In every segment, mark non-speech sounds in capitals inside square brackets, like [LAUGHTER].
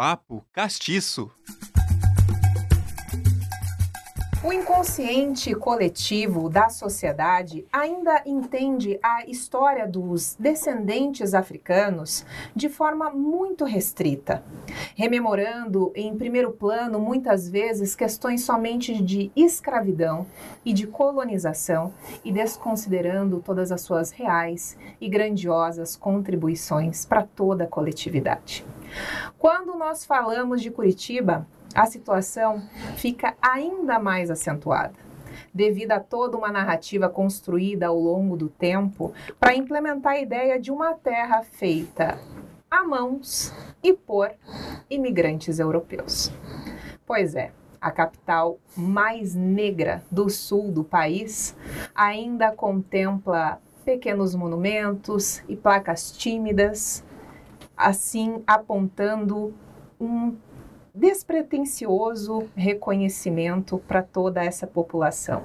Papo Castiço. O inconsciente coletivo da sociedade ainda entende a história dos descendentes africanos de forma muito restrita, rememorando em primeiro plano muitas vezes questões somente de escravidão e de colonização e desconsiderando todas as suas reais e grandiosas contribuições para toda a coletividade. Quando nós falamos de Curitiba, a situação fica ainda mais acentuada, devido a toda uma narrativa construída ao longo do tempo para implementar a ideia de uma terra feita a mãos e por imigrantes europeus. Pois é, a capital mais negra do sul do país ainda contempla pequenos monumentos e placas tímidas, assim apontando um despretensioso reconhecimento para toda essa população.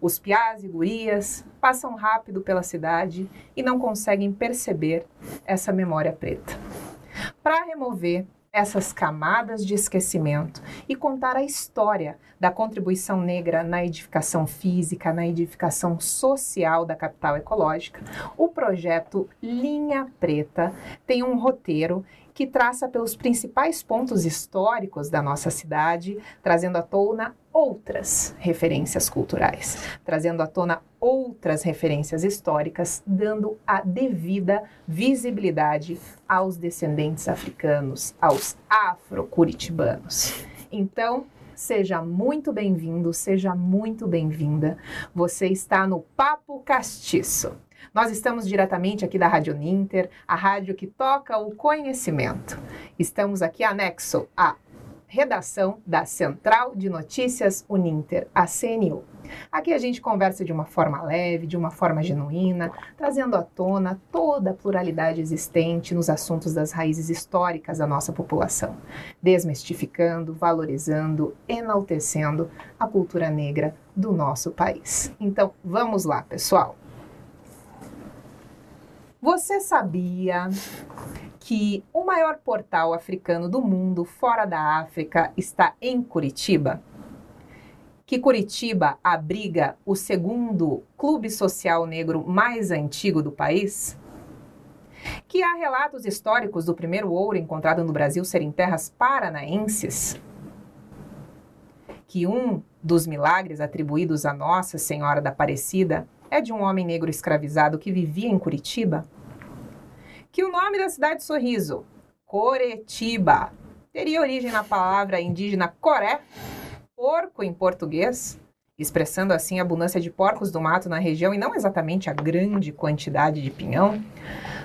Os piás e gurias passam rápido pela cidade e não conseguem perceber essa memória preta. Para remover essas camadas de esquecimento e contar a história da contribuição negra na edificação física, na edificação social da capital ecológica, o projeto Linha Preta tem um roteiro que traça pelos principais pontos históricos da nossa cidade, trazendo à tona outras referências culturais, trazendo à tona outras referências históricas, dando a devida visibilidade aos descendentes africanos, aos afro-curitibanos. Então, seja muito bem-vindo, seja muito bem-vinda. Você está no Papo Castiço. Nós estamos diretamente aqui da Rádio Ninter, a rádio que toca o conhecimento. Estamos aqui anexo à redação da Central de Notícias Uninter, a CNU. Aqui a gente conversa de uma forma leve, de uma forma genuína, trazendo à tona toda a pluralidade existente nos assuntos das raízes históricas da nossa população, desmistificando, valorizando, enaltecendo a cultura negra do nosso país. Então, vamos lá, pessoal. Você sabia que o maior portal africano do mundo fora da África está em Curitiba? Que Curitiba abriga o segundo clube social negro mais antigo do país? Que há relatos históricos do primeiro ouro encontrado no Brasil ser em terras paranaenses? Que um dos milagres atribuídos a Nossa Senhora da Aparecida é de um homem negro escravizado que vivia em Curitiba? Que o nome da cidade Sorriso, Coretiba, teria origem na palavra indígena coré, porco em português, expressando assim a abundância de porcos do mato na região e não exatamente a grande quantidade de pinhão?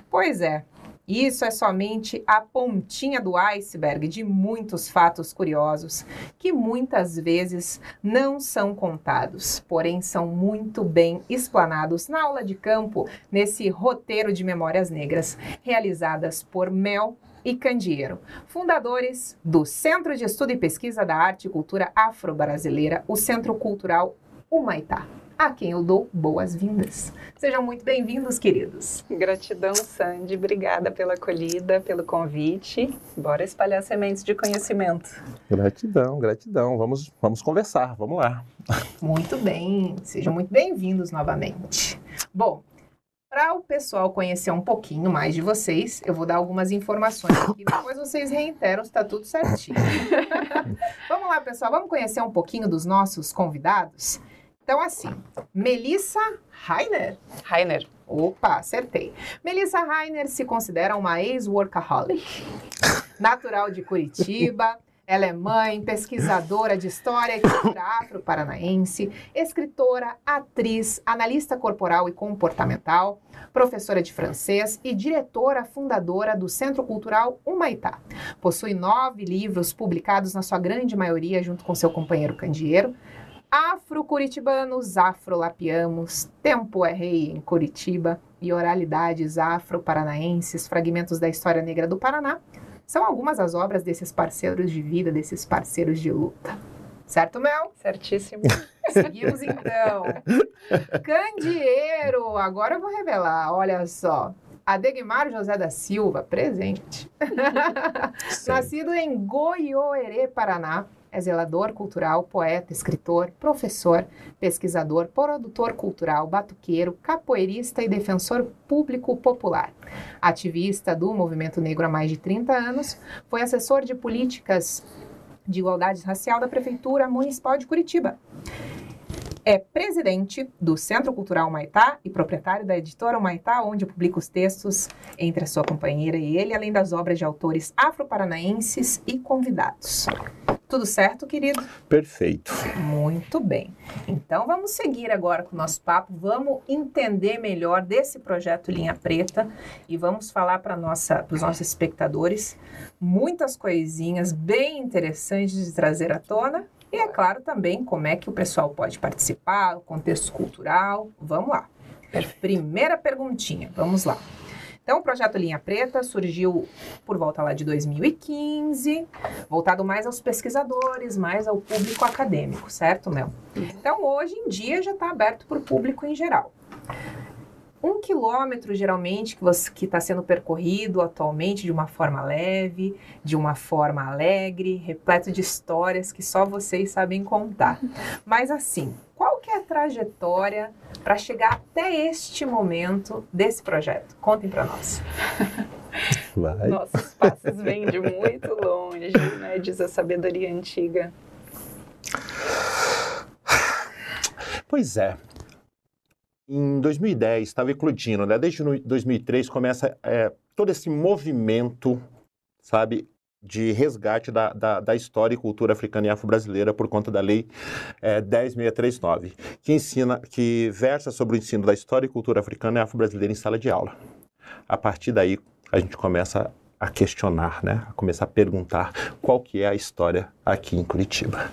Pois é, isso é somente a pontinha do iceberg de muitos fatos curiosos que muitas vezes não são contados, porém são muito bem explanados na aula de campo nesse roteiro de memórias negras realizadas por Mel e Candeeiro, fundadores do Centro de Estudo e Pesquisa da Arte e Cultura Afro-Brasileira, o Centro Cultural Humaitá a quem eu dou boas-vindas. Sejam muito bem-vindos, queridos. Gratidão, Sandy. Obrigada pela acolhida, pelo convite. Bora espalhar sementes de conhecimento. Gratidão, gratidão. Vamos, vamos conversar, vamos lá. Muito bem, sejam muito bem-vindos novamente. Bom, para o pessoal conhecer um pouquinho mais de vocês, eu vou dar algumas informações aqui, depois vocês reiteram se está tudo certinho. [LAUGHS] vamos lá, pessoal, vamos conhecer um pouquinho dos nossos convidados? Então, assim, Melissa Rainer. Rainer. Opa, acertei. Melissa Rainer se considera uma ex-workaholic, [LAUGHS] natural de Curitiba. Ela é mãe, pesquisadora de história e cultura afro-paranaense, escritora, atriz, analista corporal e comportamental, professora de francês e diretora fundadora do Centro Cultural Humaitá. Possui nove livros publicados, na sua grande maioria, junto com seu companheiro Candeeiro, Afro-curitibanos, afro-lapiamos, Tempo é Rei em Curitiba e Oralidades afro-paranaenses, fragmentos da história negra do Paraná, são algumas das obras desses parceiros de vida, desses parceiros de luta. Certo, Mel? Certíssimo. [LAUGHS] Seguimos então. Candeeiro, agora eu vou revelar, olha só. Adegmar José da Silva, presente. [LAUGHS] Nascido em Goiôerê, Paraná, é zelador cultural, poeta, escritor, professor, pesquisador, produtor cultural, batuqueiro, capoeirista e defensor público popular. Ativista do movimento negro há mais de 30 anos, foi assessor de políticas de igualdade racial da Prefeitura Municipal de Curitiba é presidente do Centro Cultural Maitá e proprietário da editora Maitá, onde publica os textos entre a sua companheira e ele, além das obras de autores afro-paranaenses e convidados. Tudo certo, querido? Perfeito. Muito bem. Então vamos seguir agora com o nosso papo, vamos entender melhor desse projeto Linha Preta e vamos falar para os nossos espectadores muitas coisinhas bem interessantes de trazer à tona e é claro também como é que o pessoal pode participar, o contexto cultural. Vamos lá. Primeira perguntinha, vamos lá. Então, o projeto Linha Preta surgiu por volta lá de 2015, voltado mais aos pesquisadores, mais ao público acadêmico, certo, Mel? Então, hoje em dia já está aberto para o público em geral um quilômetro geralmente que está sendo percorrido atualmente de uma forma leve, de uma forma alegre, repleto de histórias que só vocês sabem contar. [LAUGHS] Mas assim, qual que é a trajetória para chegar até este momento desse projeto? Contem para nós. [LAUGHS] Vai. Nossos passos vêm de muito longe, né? Diz a sabedoria antiga. Pois é, em 2010 estava eclodindo, né? Desde 2003 começa é, todo esse movimento, sabe, de resgate da, da, da, história e cultura africana e afro-brasileira por conta da Lei é, 10.639, que ensina, que versa sobre o ensino da história e cultura africana e afro-brasileira em sala de aula. A partir daí, a gente começa a questionar, né? A começar a perguntar qual que é a história aqui em Curitiba.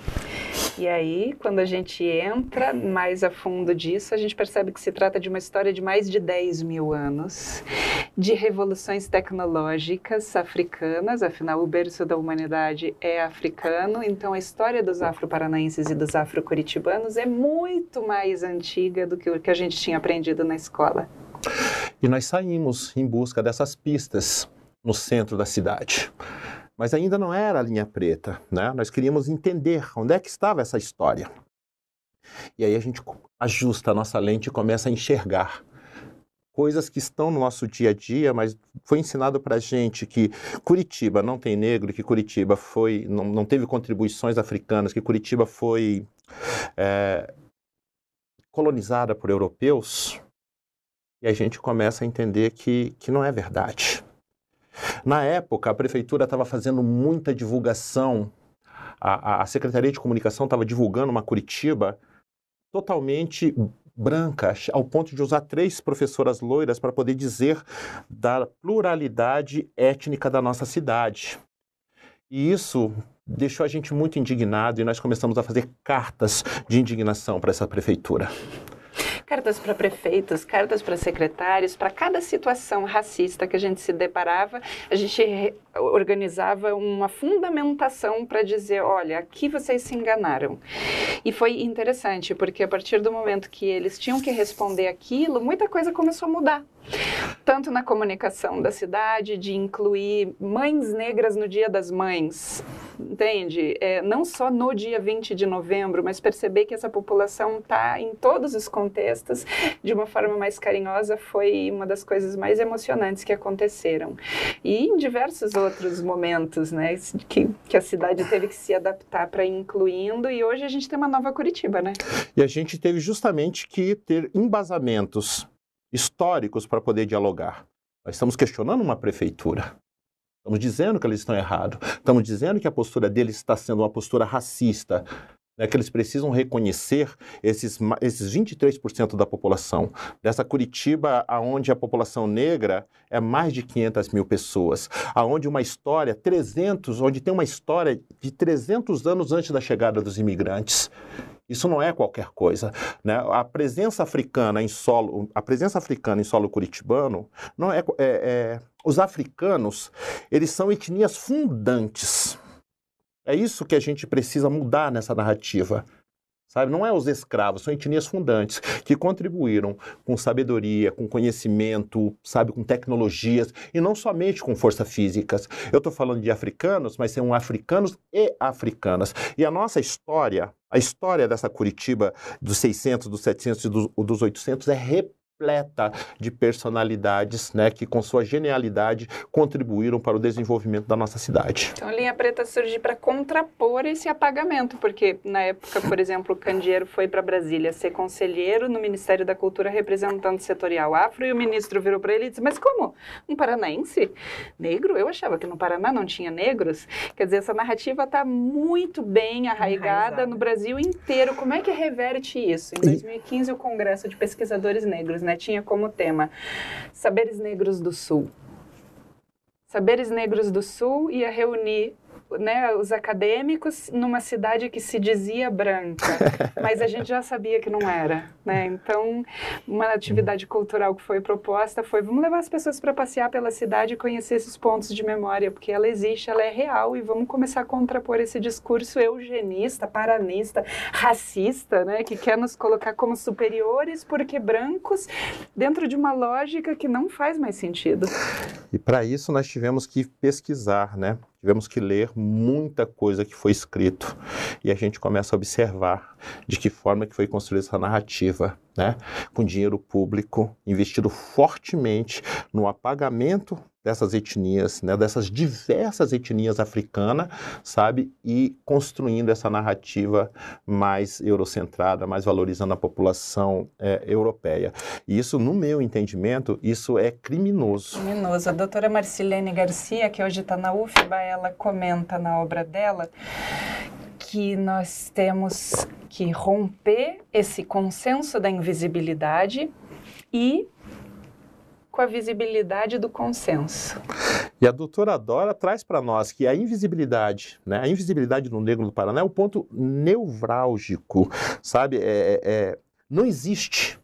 E aí, quando a gente entra mais a fundo disso, a gente percebe que se trata de uma história de mais de 10 mil anos, de revoluções tecnológicas africanas, afinal, o berço da humanidade é africano, então a história dos afro-paranaenses e dos afro-curitibanos é muito mais antiga do que o que a gente tinha aprendido na escola. E nós saímos em busca dessas pistas no centro da cidade mas ainda não era a linha preta, né? Nós queríamos entender onde é que estava essa história. E aí a gente ajusta a nossa lente e começa a enxergar coisas que estão no nosso dia a dia, mas foi ensinado para gente que Curitiba não tem negro, que Curitiba foi não, não teve contribuições africanas, que Curitiba foi é, colonizada por europeus. E a gente começa a entender que, que não é verdade. Na época, a prefeitura estava fazendo muita divulgação, a, a Secretaria de Comunicação estava divulgando uma Curitiba totalmente branca, ao ponto de usar três professoras loiras para poder dizer da pluralidade étnica da nossa cidade. E isso deixou a gente muito indignado e nós começamos a fazer cartas de indignação para essa prefeitura cartas para prefeitos, cartas para secretários, para cada situação racista que a gente se deparava, a gente organizava uma fundamentação para dizer, olha, aqui vocês se enganaram. E foi interessante, porque a partir do momento que eles tinham que responder aquilo, muita coisa começou a mudar tanto na comunicação da cidade, de incluir mães negras no Dia das Mães, entende? É, não só no dia 20 de novembro, mas perceber que essa população está em todos os contextos de uma forma mais carinhosa foi uma das coisas mais emocionantes que aconteceram. E em diversos outros momentos, né, que, que a cidade teve que se adaptar para incluindo, e hoje a gente tem uma nova Curitiba, né? E a gente teve justamente que ter embasamentos históricos para poder dialogar. Nós estamos questionando uma prefeitura. Estamos dizendo que eles estão errados. Estamos dizendo que a postura deles está sendo uma postura racista. Né, que eles precisam reconhecer esses, esses 23% da população. Dessa Curitiba, onde a população negra é mais de 500 mil pessoas. Aonde uma história, 300, onde tem uma história de 300 anos antes da chegada dos imigrantes. Isso não é qualquer coisa. Né? A presença africana em solo, a presença africana em solo curitibano não é, é, é os africanos, eles são etnias fundantes. É isso que a gente precisa mudar nessa narrativa. Sabe? Não é os escravos, são etnias fundantes [LAUGHS] que contribuíram com sabedoria, com conhecimento, sabe, com tecnologias e não somente com forças físicas. Eu estou falando de africanos, mas são africanos e africanas. E a nossa história, a história dessa Curitiba dos 600, dos 700 e dos, dos 800 é repleta de personalidades, né, que com sua genialidade contribuíram para o desenvolvimento da nossa cidade. Então a linha preta surge para contrapor esse apagamento, porque na época, por exemplo, o Candeeiro foi para Brasília ser conselheiro no Ministério da Cultura representante setorial afro e o ministro virou para ele e disse: "Mas como? Um paranaense negro? Eu achava que no Paraná não tinha negros". Quer dizer, essa narrativa está muito bem arraigada, arraigada no Brasil inteiro. Como é que reverte isso? Em 2015 o Congresso de Pesquisadores Negros, né, tinha como tema Saberes Negros do Sul. Saberes Negros do Sul ia reunir né, os acadêmicos numa cidade que se dizia branca, [LAUGHS] mas a gente já sabia que não era. Né? Então, uma atividade cultural que foi proposta foi: vamos levar as pessoas para passear pela cidade e conhecer esses pontos de memória, porque ela existe, ela é real, e vamos começar a contrapor esse discurso eugenista, paranista, racista, né, que quer nos colocar como superiores porque brancos, dentro de uma lógica que não faz mais sentido. E para isso nós tivemos que pesquisar, né? Tivemos que ler muita coisa que foi escrito. E a gente começa a observar de que forma que foi construída essa narrativa, né? Com dinheiro público investido fortemente no apagamento dessas etnias, né, dessas diversas etnias africanas, sabe, e construindo essa narrativa mais eurocentrada, mais valorizando a população é, europeia. E isso, no meu entendimento, isso é criminoso. Criminoso. A doutora Marcilene Garcia, que hoje está na UFBA, ela comenta na obra dela que nós temos que romper esse consenso da invisibilidade e com a visibilidade do consenso. E a doutora Dora traz para nós que a invisibilidade, né, a invisibilidade no negro do Paraná é um ponto nevrálgico, sabe? É, é, é não existe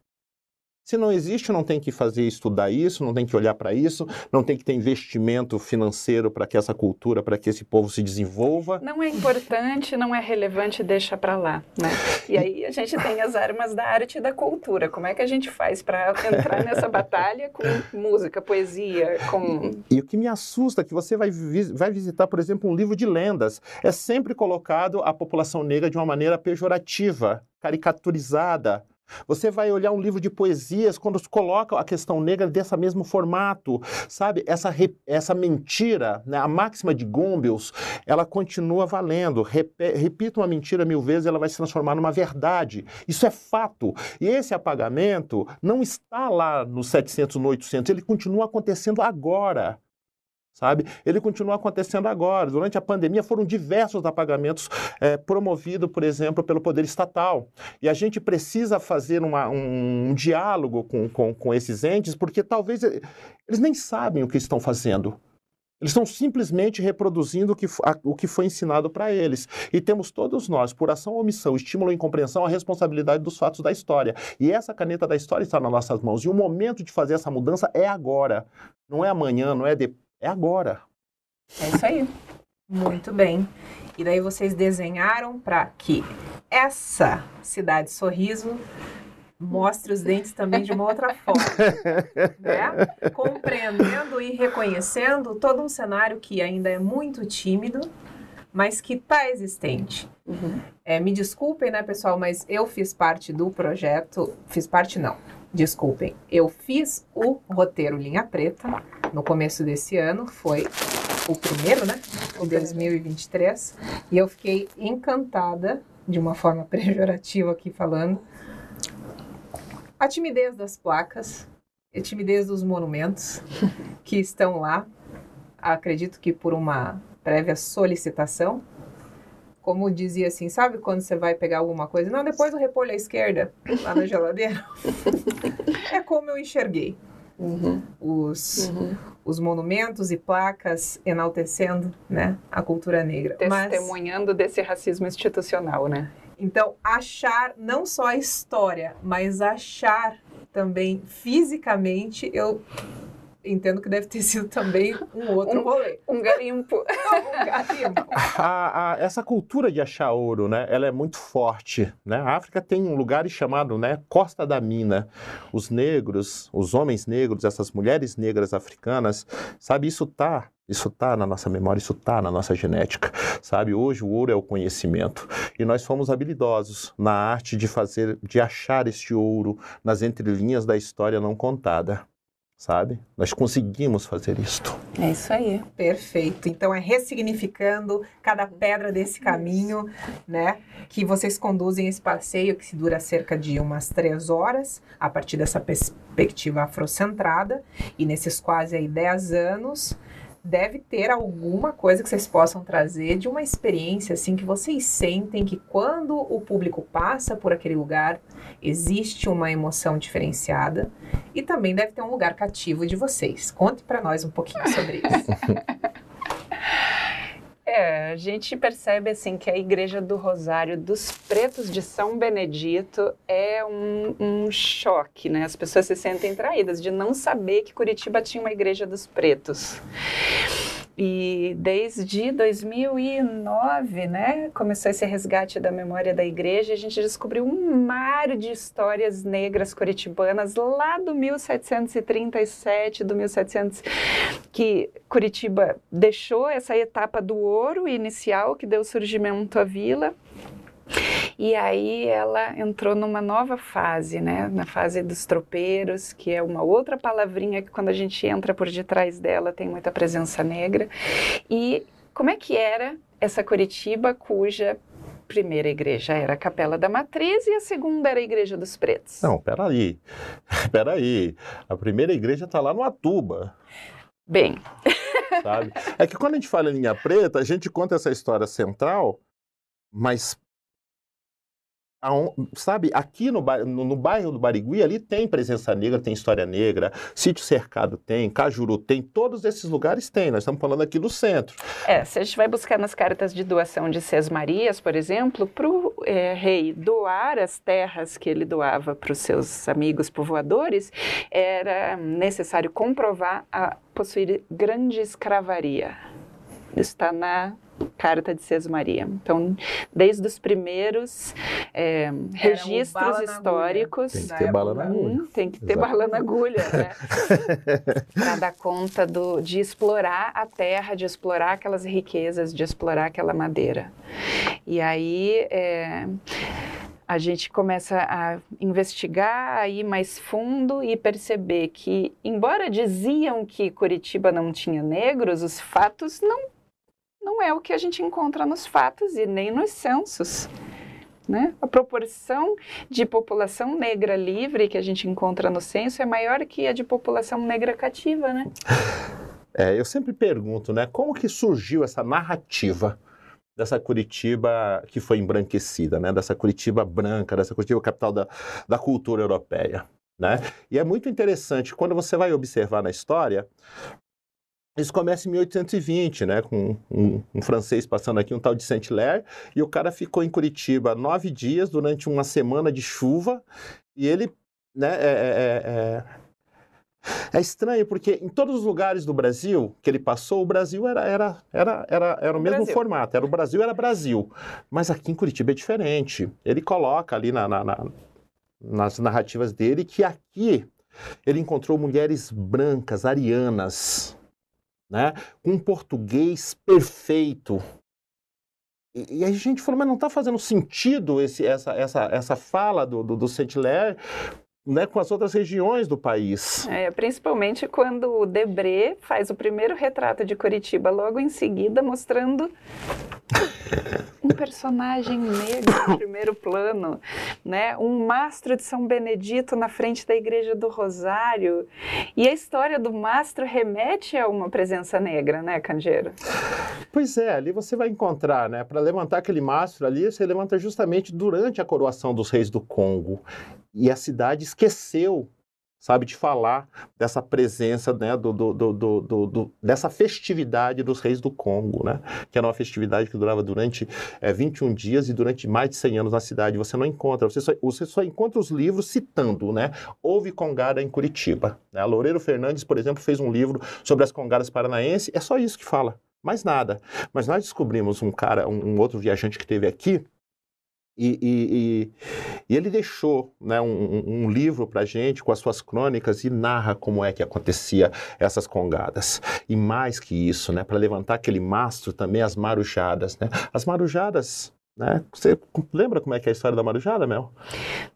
se não existe, não tem que fazer estudar isso, não tem que olhar para isso, não tem que ter investimento financeiro para que essa cultura, para que esse povo se desenvolva. Não é importante, não é relevante, deixa para lá, né? E aí a gente tem as armas da arte e da cultura. Como é que a gente faz para entrar nessa batalha com música, poesia, com E o que me assusta é que você vai, vai visitar, por exemplo, um livro de lendas, é sempre colocado a população negra de uma maneira pejorativa, caricaturizada, você vai olhar um livro de poesias quando coloca a questão negra desse mesmo formato, sabe? Essa, essa mentira, né? a máxima de Goebbels, ela continua valendo. repita uma mentira mil vezes, ela vai se transformar numa verdade. Isso é fato. E esse apagamento não está lá nos 700, no 800, ele continua acontecendo agora sabe? Ele continua acontecendo agora. Durante a pandemia foram diversos apagamentos é, promovidos, por exemplo, pelo poder estatal. E a gente precisa fazer uma, um, um, diálogo com, com, com esses entes, porque talvez eles nem sabem o que estão fazendo. Eles estão simplesmente reproduzindo o que, a, o que foi ensinado para eles. E temos todos nós, por ação ou omissão, estímulo ou incompreensão, a responsabilidade dos fatos da história. E essa caneta da história está nas nossas mãos. E o momento de fazer essa mudança é agora. Não é amanhã, não é depois é agora. É isso aí. Muito bem. E daí vocês desenharam para que essa cidade sorriso mostre os dentes também de uma outra forma, [LAUGHS] né? Compreendendo e reconhecendo todo um cenário que ainda é muito tímido, mas que está existente. Uhum. É, me desculpem, né, pessoal, mas eu fiz parte do projeto, fiz parte não, desculpem, eu fiz o roteiro Linha Preta no começo desse ano, foi o primeiro, né? O 2023, e eu fiquei encantada, de uma forma [LAUGHS] pejorativa aqui falando, a timidez das placas, a timidez dos monumentos que estão lá, acredito que por uma prévia solicitação, como dizia assim, sabe quando você vai pegar alguma coisa? Não, depois eu repolho à esquerda, lá na geladeira. [LAUGHS] é como eu enxerguei. Uhum. Os, uhum. os monumentos e placas enaltecendo né, a cultura negra. Testemunhando Mas, desse racismo institucional, né? Então, achar não só a história, mas achar também fisicamente, eu entendo que deve ter sido também um outro Um- rolê. Um garimpo. [LAUGHS] um garimpo. A- a- essa cultura de achar ouro, né, ela é muito forte, né? A África tem um lugar chamado, né, Costa da Mina. Os negros, os homens negros, essas mulheres negras africanas, sabe, isso tá, isso tá na nossa memória, isso tá na nossa genética, sabe? Hoje o ouro é o conhecimento e nós fomos habilidosos na arte de fazer, de achar este ouro nas entrelinhas da história não contada, sabe? Nós conseguimos fazer isto. É isso aí. Perfeito. Então é ressignificando cada pedra desse caminho, né? Que vocês conduzem esse passeio que se dura cerca de umas três horas, a partir dessa perspectiva afrocentrada. E nesses quase aí dez anos, deve ter alguma coisa que vocês possam trazer de uma experiência assim que vocês sentem que quando o público passa por aquele lugar existe uma emoção diferenciada e também deve ter um lugar cativo de vocês. Conte para nós um pouquinho sobre isso. [LAUGHS] É, a gente percebe assim que a Igreja do Rosário dos Pretos de São Benedito é um, um choque, né? As pessoas se sentem traídas de não saber que Curitiba tinha uma Igreja dos Pretos. E desde 2009, né, começou esse resgate da memória da igreja, a gente descobriu um mar de histórias negras curitibanas lá do 1737, do 1700, que Curitiba deixou essa etapa do ouro inicial que deu surgimento à vila. E aí ela entrou numa nova fase, né? Na fase dos tropeiros, que é uma outra palavrinha que quando a gente entra por detrás dela tem muita presença negra. E como é que era essa Curitiba cuja primeira igreja era a Capela da Matriz e a segunda era a Igreja dos Pretos? Não, peraí. [LAUGHS] Peraí. A primeira igreja está lá no Atuba, Bem, sabe? É que quando a gente fala em linha preta, a gente conta essa história central, mas. Aon- sabe, aqui no, no, no bairro do Barigui, ali tem presença negra, tem história negra, Sítio Cercado tem, Cajuru tem, todos esses lugares tem. Nós estamos falando aqui do centro. É, se a gente vai buscar nas cartas de doação de Ses Marias, por exemplo, para o rei doar as terras que ele doava para os seus amigos povoadores, era necessário comprovar a possuir grande escravaria. Está na carta de Ses Maria. Então, desde os primeiros é, registros bala na históricos, Tem que Na ter bala na agulha. Hum, tem que ter Exato. bala na agulha, né? [LAUGHS] Para dar conta do, de explorar a terra, de explorar aquelas riquezas, de explorar aquela madeira. E aí é, a gente começa a investigar, a ir mais fundo e perceber que, embora diziam que Curitiba não tinha negros, os fatos não, não é o que a gente encontra nos fatos e nem nos censos. Né? A proporção de população negra livre que a gente encontra no censo é maior que a de população negra cativa, né? É, eu sempre pergunto, né, como que surgiu essa narrativa dessa Curitiba que foi embranquecida, né, dessa Curitiba branca, dessa Curitiba capital da, da cultura europeia, né? E é muito interessante, quando você vai observar na história, isso começa em 1820, né, com um, um francês passando aqui, um tal de Saint-Hilaire, e o cara ficou em Curitiba nove dias durante uma semana de chuva, e ele, né, é- é- é- é estranho porque em todos os lugares do Brasil que ele passou, o Brasil era, era, era, era, era o mesmo Brasil. formato. Era o Brasil, era Brasil. Mas aqui em Curitiba é diferente. Ele coloca ali na- na- na- nas narrativas dele que aqui ele encontrou mulheres brancas, arianas, né? com um português perfeito. E, e a gente falou, mas não está fazendo sentido esse, essa, essa, essa fala do, do, do Saint-Hilaire né, com as outras regiões do país. É, principalmente quando o Debré faz o primeiro retrato de Curitiba, logo em seguida mostrando [LAUGHS] um personagem negro no primeiro plano, né? Um mastro de São Benedito na frente da Igreja do Rosário. E a história do mastro remete a uma presença negra, né, Candeiro? Pois é, ali você vai encontrar, né? Para levantar aquele mastro ali, você levanta justamente durante a coroação dos reis do Congo. E a cidade esqueceu sabe, de falar dessa presença, né, do, do, do, do, dessa festividade dos reis do Congo, né, que era uma festividade que durava durante é, 21 dias e durante mais de 100 anos na cidade. Você não encontra, você só, você só encontra os livros citando, né, houve congada em Curitiba. Né? Loureiro Fernandes, por exemplo, fez um livro sobre as congadas paranaenses, é só isso que fala, mais nada. Mas nós descobrimos um cara, um, um outro viajante que teve aqui, e, e, e, ele deixou né, um, um livro para gente com as suas crônicas e narra como é que acontecia essas congadas. E mais que isso, né, para levantar aquele mastro também as marujadas. Né? As marujadas né? Você lembra como é que é a história da marujada, Mel?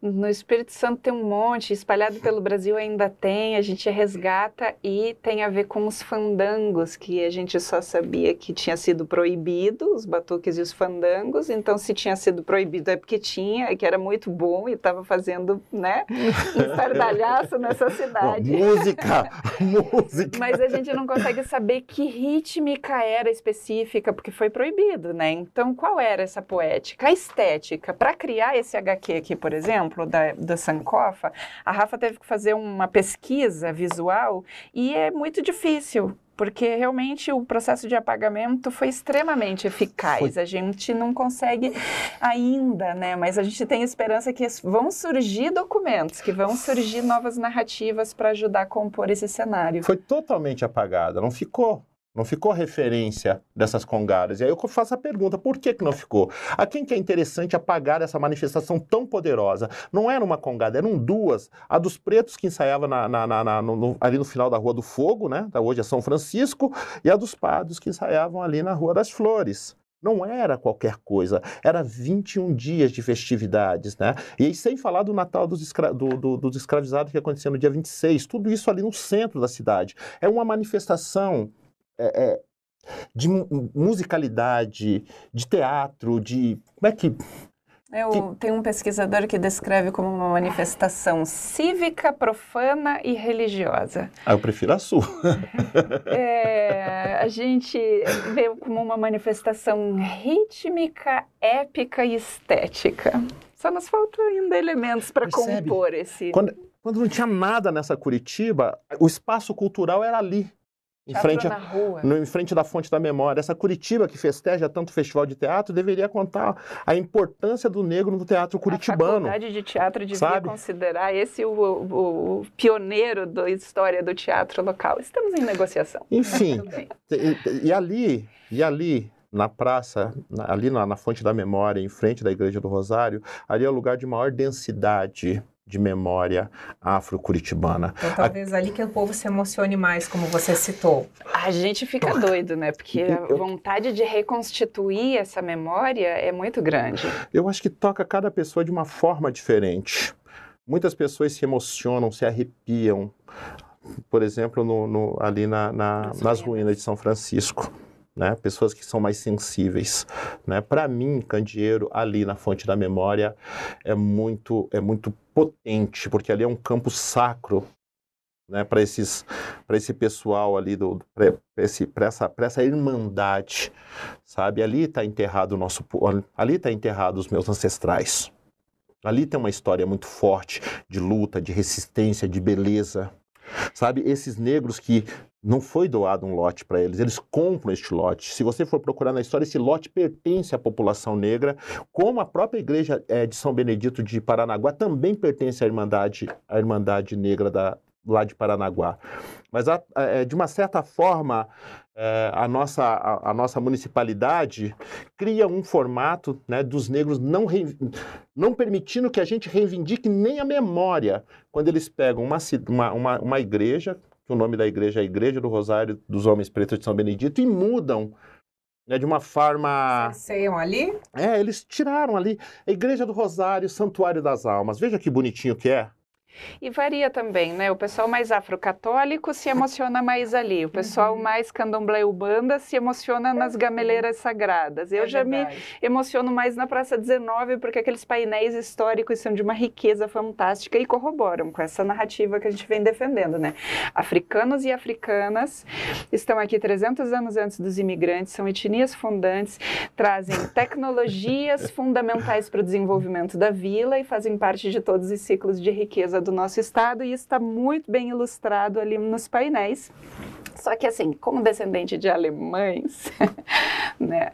No Espírito Santo tem um monte, espalhado pelo Brasil ainda tem, a gente resgata e tem a ver com os fandangos, que a gente só sabia que tinha sido proibido, os batuques e os fandangos, então se tinha sido proibido é porque tinha, que era muito bom e estava fazendo, né, [LAUGHS] um estardalhaço nessa cidade. música, [LAUGHS] música! Mas a gente não consegue saber que rítmica era específica, porque foi proibido, né? Então qual era essa poética? Poética, a estética. Para criar esse HQ aqui, por exemplo, da, da Sankofa, a Rafa teve que fazer uma pesquisa visual e é muito difícil, porque realmente o processo de apagamento foi extremamente eficaz. Foi. A gente não consegue ainda, né? Mas a gente tem esperança que vão surgir documentos, que vão surgir novas narrativas para ajudar a compor esse cenário. Foi totalmente apagada, não ficou não ficou referência dessas congadas. E aí eu faço a pergunta, por que, que não ficou? A quem que é interessante apagar essa manifestação tão poderosa? Não era uma congada, eram duas. A dos pretos que ensaiava na, na, na, no, ali no final da Rua do Fogo, né? Da hoje é São Francisco, e a dos pardos que ensaiavam ali na Rua das Flores. Não era qualquer coisa, era 21 dias de festividades, né? E aí, sem falar do Natal dos, escra do, do, dos escravizados que aconteceu no dia 26, tudo isso ali no centro da cidade. É uma manifestação é, é, de musicalidade, de teatro, de. Como é que. Eu, que... Tem um pesquisador que descreve como uma manifestação cívica, profana e religiosa. Ah, eu prefiro a sua. [LAUGHS] é, a gente vê como uma manifestação rítmica, épica e estética. Só nos faltam ainda elementos para compor esse. Quando, quando não tinha nada nessa Curitiba, o espaço cultural era ali em frente, rua. No, em frente da fonte da memória. Essa Curitiba que festeja tanto festival de teatro deveria contar a importância do negro no teatro curitibano. A faculdade de teatro devia sabe? considerar esse o, o, o, pioneiro da história do teatro local. Estamos em negociação. Enfim, e, e, ali, e ali na praça, ali na, na fonte da memória, em frente da Igreja do Rosário, ali é o lugar de maior densidade de memória afro-curitibana. Então, talvez a... ali que o povo se emocione mais, como você citou. A gente fica doido, né? Porque a vontade de reconstituir essa memória é muito grande. Eu acho que toca cada pessoa de uma forma diferente. Muitas pessoas se emocionam, se arrepiam, por exemplo, no, no, ali na, na, nas ruínas de São Francisco né? pessoas que são mais sensíveis. Né? Para mim, Candeeiro, ali na fonte da memória, é muito, é muito potente, porque ali é um campo sacro né, para esses para esse pessoal ali do para essa para essa irmandade sabe? Ali está enterrado o nosso ali está enterrado os meus ancestrais. Ali tem uma história muito forte de luta de resistência de beleza sabe esses negros que não foi doado um lote para eles, eles compram este lote. Se você for procurar na história, esse lote pertence à população negra, como a própria igreja é, de São Benedito de Paranaguá também pertence à Irmandade, à Irmandade Negra da, lá de Paranaguá. Mas, a, a, é, de uma certa forma, a, nossa, a, a, nossa municipalidade cria um formato né, dos negros não, não permitindo que a gente reivindique nem a memória quando eles pegam uma, uma, uma, uma igreja que o nome da igreja é a Igreja do Rosário dos Homens Pretos de São Benedito, e mudam né, de uma forma. Ceiam ali? É, eles tiraram ali a Igreja do Rosário, Santuário das Almas. Veja que bonitinho que é. E varia também, né? O pessoal mais afrocatólico se emociona mais ali. O pessoal uhum. mais candomblé ubanda se emociona é nas gameleiras sagradas. Eu é já verdade. me emociono mais na Praça 19 porque aqueles painéis históricos são de uma riqueza fantástica e corroboram com essa narrativa que a gente vem defendendo, né? Africanos e africanas estão aqui 300 anos antes dos imigrantes, são etnias fundantes, trazem [LAUGHS] tecnologias fundamentais para o desenvolvimento da vila e fazem parte de todos os ciclos de riqueza do nosso estado, e isso está muito bem ilustrado ali nos painéis. Só que assim, como descendente de alemães, [LAUGHS] né,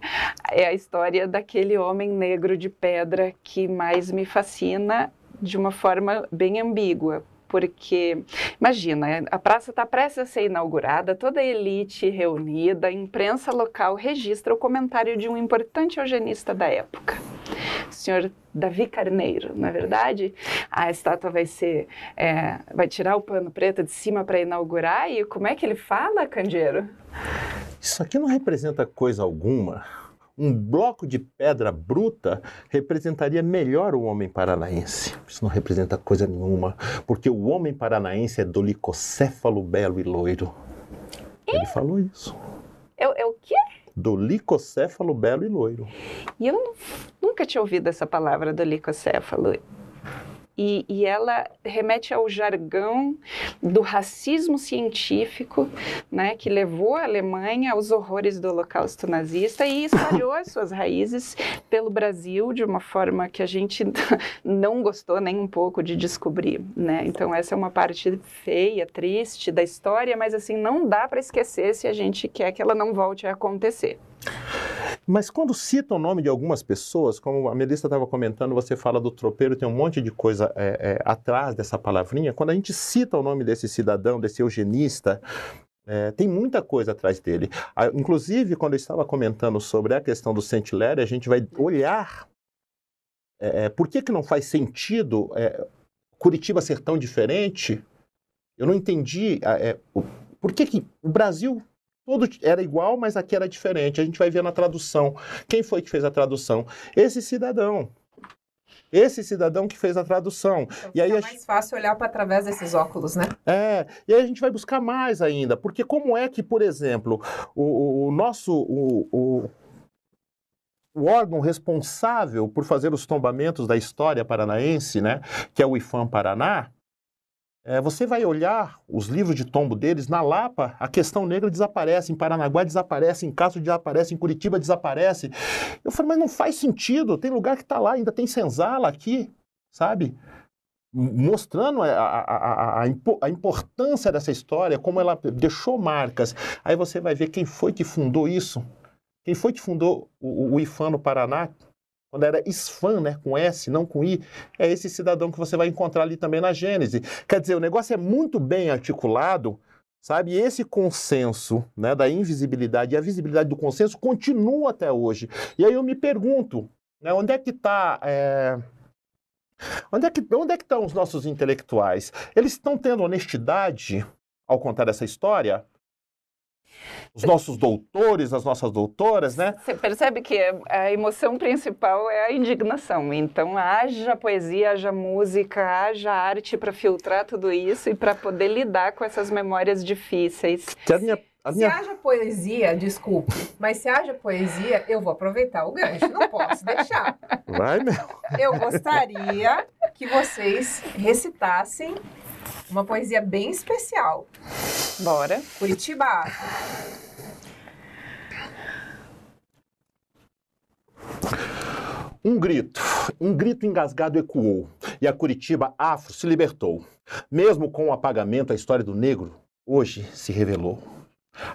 é a história daquele homem negro de pedra que mais me fascina de uma forma bem ambígua, porque imagina, a praça está prestes a ser inaugurada, toda a elite reunida, a imprensa local registra o comentário de um importante eugenista da época, senhor Davi Carneiro, na é verdade, a estátua vai ser, é, vai tirar o pano preto de cima para inaugurar e como é que ele fala, Candeiro? Isso aqui não representa coisa alguma um bloco de pedra bruta representaria melhor o homem paranaense. Isso não representa coisa nenhuma, porque o homem paranaense é dolicocéfalo, belo e loiro. E? Ele falou isso. É o quê? Dolicocéfalo, belo e loiro. E eu nunca tinha ouvido essa palavra, dolicocéfalo. E, e, ela remete ao jargão do racismo científico, né, que levou a Alemanha aos horrores do Holocausto nazista e espalhou as suas raízes pelo Brasil de uma forma que a gente [LAUGHS] não gostou nem um pouco de descobrir, né? Então essa é uma parte feia, triste da história, mas assim não dá para esquecer se a gente quer que ela não volte a acontecer. Mas quando cita o nome de algumas pessoas, como a Melissa estava comentando, você fala do tropeiro, tem um monte de coisa é, é, atrás dessa palavrinha. Quando a gente cita o nome desse cidadão, desse eugenista, é, tem muita coisa atrás dele. Inclusive, quando eu estava comentando sobre a questão do Saint-Hilaire, a gente vai olhar é, é, por que, que não faz sentido é, Curitiba ser tão diferente. Eu não entendi por que, que o Brasil Todo era igual, mas aqui era diferente. A gente vai ver na tradução. Quem foi que fez a tradução? Esse cidadão. Esse cidadão que fez a tradução. Então, e aí é mais fácil olhar para através desses óculos, né? É, e aí a gente vai buscar mais ainda, porque como é que, por exemplo, o, o nosso o, o, o, órgão responsável por fazer os tombamentos da história paranaense, né, que é o IFAM Paraná, é, você vai olhar os livros de tombo deles, na Lapa, a questão negra desaparece, em Paranaguá desaparece, em Castro desaparece, em Curitiba desaparece. Eu falei, mas não faz sentido, tem lugar que está lá, ainda tem senzala aqui, sabe? Mostrando a, a, a, a, importância dessa história, como ela deixou marcas. Aí você vai ver quem foi que fundou isso. Quem foi que fundou o, o no Paraná? Quando era Isfan, né, com S, não com I, é esse cidadão que você vai encontrar ali também na Gênese. Quer dizer, o negócio é muito bem articulado, sabe? E esse consenso né, da invisibilidade e a visibilidade do consenso continua até hoje. E aí eu me pergunto, né, onde é que está... É... Onde é, que, onde é que estão os nossos intelectuais? Eles estão tendo honestidade ao contar essa história? Os nossos doutores, as nossas doutoras, né? Você percebe que a emoção principal é a indignação. Então, haja poesia, haja música, haja arte para filtrar tudo isso e para poder lidar com essas memórias difíceis. Que a minha a minha... Se haja poesia, desculpe, mas se haja poesia, eu vou aproveitar o gancho, não posso deixar. Vai, meu. Eu gostaria que vocês recitassem uma poesia bem especial. Bora. Curitiba. Um grito, um grito engasgado ecoou, e a Curitiba afro se libertou. Mesmo com o apagamento, a história do negro hoje se revelou.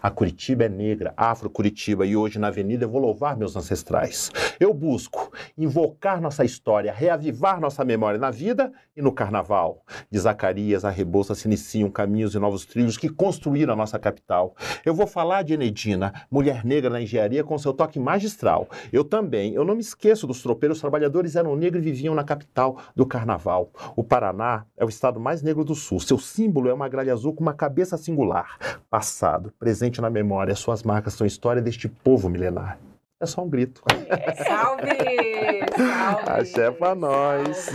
A Curitiba é negra, Afro-Curitiba, e hoje na avenida eu vou louvar meus ancestrais. Eu busco invocar nossa história, reavivar nossa memória na vida e no carnaval. De Zacarias a Rebouça se iniciam caminhos e novos trilhos que construíram a nossa capital. Eu vou falar de Enedina, mulher negra na engenharia com seu toque magistral. Eu também, eu não me esqueço dos tropeiros trabalhadores eram negros e viviam na capital do carnaval. O Paraná é o estado mais negro do sul. Seu símbolo é uma gralha azul com uma cabeça singular. Passado, presente na memória, suas marcas são história deste povo milenar. É só um grito. Salve! [LAUGHS] Salve! Axé pra nós!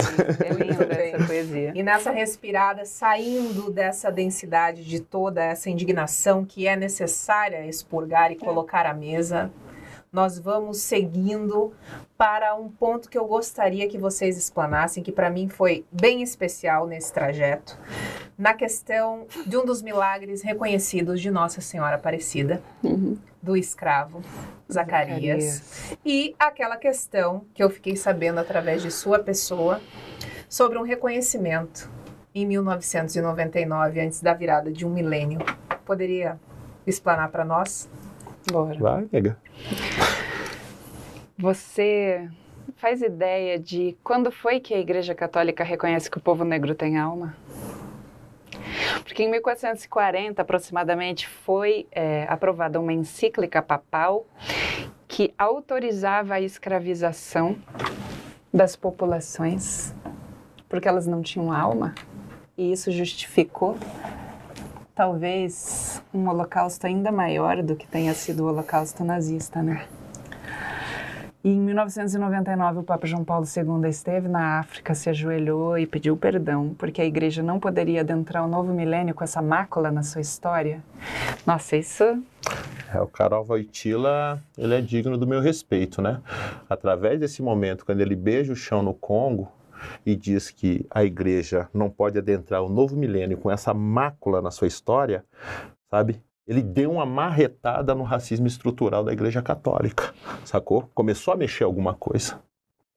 É linda essa poesia. E nessa respirada, saindo dessa densidade de toda essa indignação que é necessária expurgar e colocar à mesa, nós vamos seguindo para um ponto que eu gostaria que vocês explanassem, que para mim foi bem especial nesse trajeto, na questão de um dos milagres reconhecidos de Nossa Senhora Aparecida, uhum. do escravo Zacarias, Zacarias, e aquela questão que eu fiquei sabendo através de sua pessoa sobre um reconhecimento em 1999, antes da virada de um milênio. Poderia explanar para nós? Bora. Vai, nega. Você faz ideia de quando foi que a Igreja Católica reconhece que o povo negro tem alma? Porque em 1440, aproximadamente, foi é, aprovada uma encíclica papal que autorizava a escravização das populações, porque elas não tinham alma, e isso justificou talvez um holocausto ainda maior do que tenha sido o holocausto nazista, né? E em 1999, o Papa João Paulo II esteve na África, se ajoelhou e pediu perdão, porque a igreja não poderia adentrar o novo milênio com essa mácula na sua história. Nossa, isso. É, o Carol Voitila, ele é digno do meu respeito, né? Através desse momento, quando ele beija o chão no Congo e diz que a igreja não pode adentrar o novo milênio com essa mácula na sua história, sabe? ele deu uma marretada no racismo estrutural da Igreja Católica, sacou? Começou a mexer alguma coisa.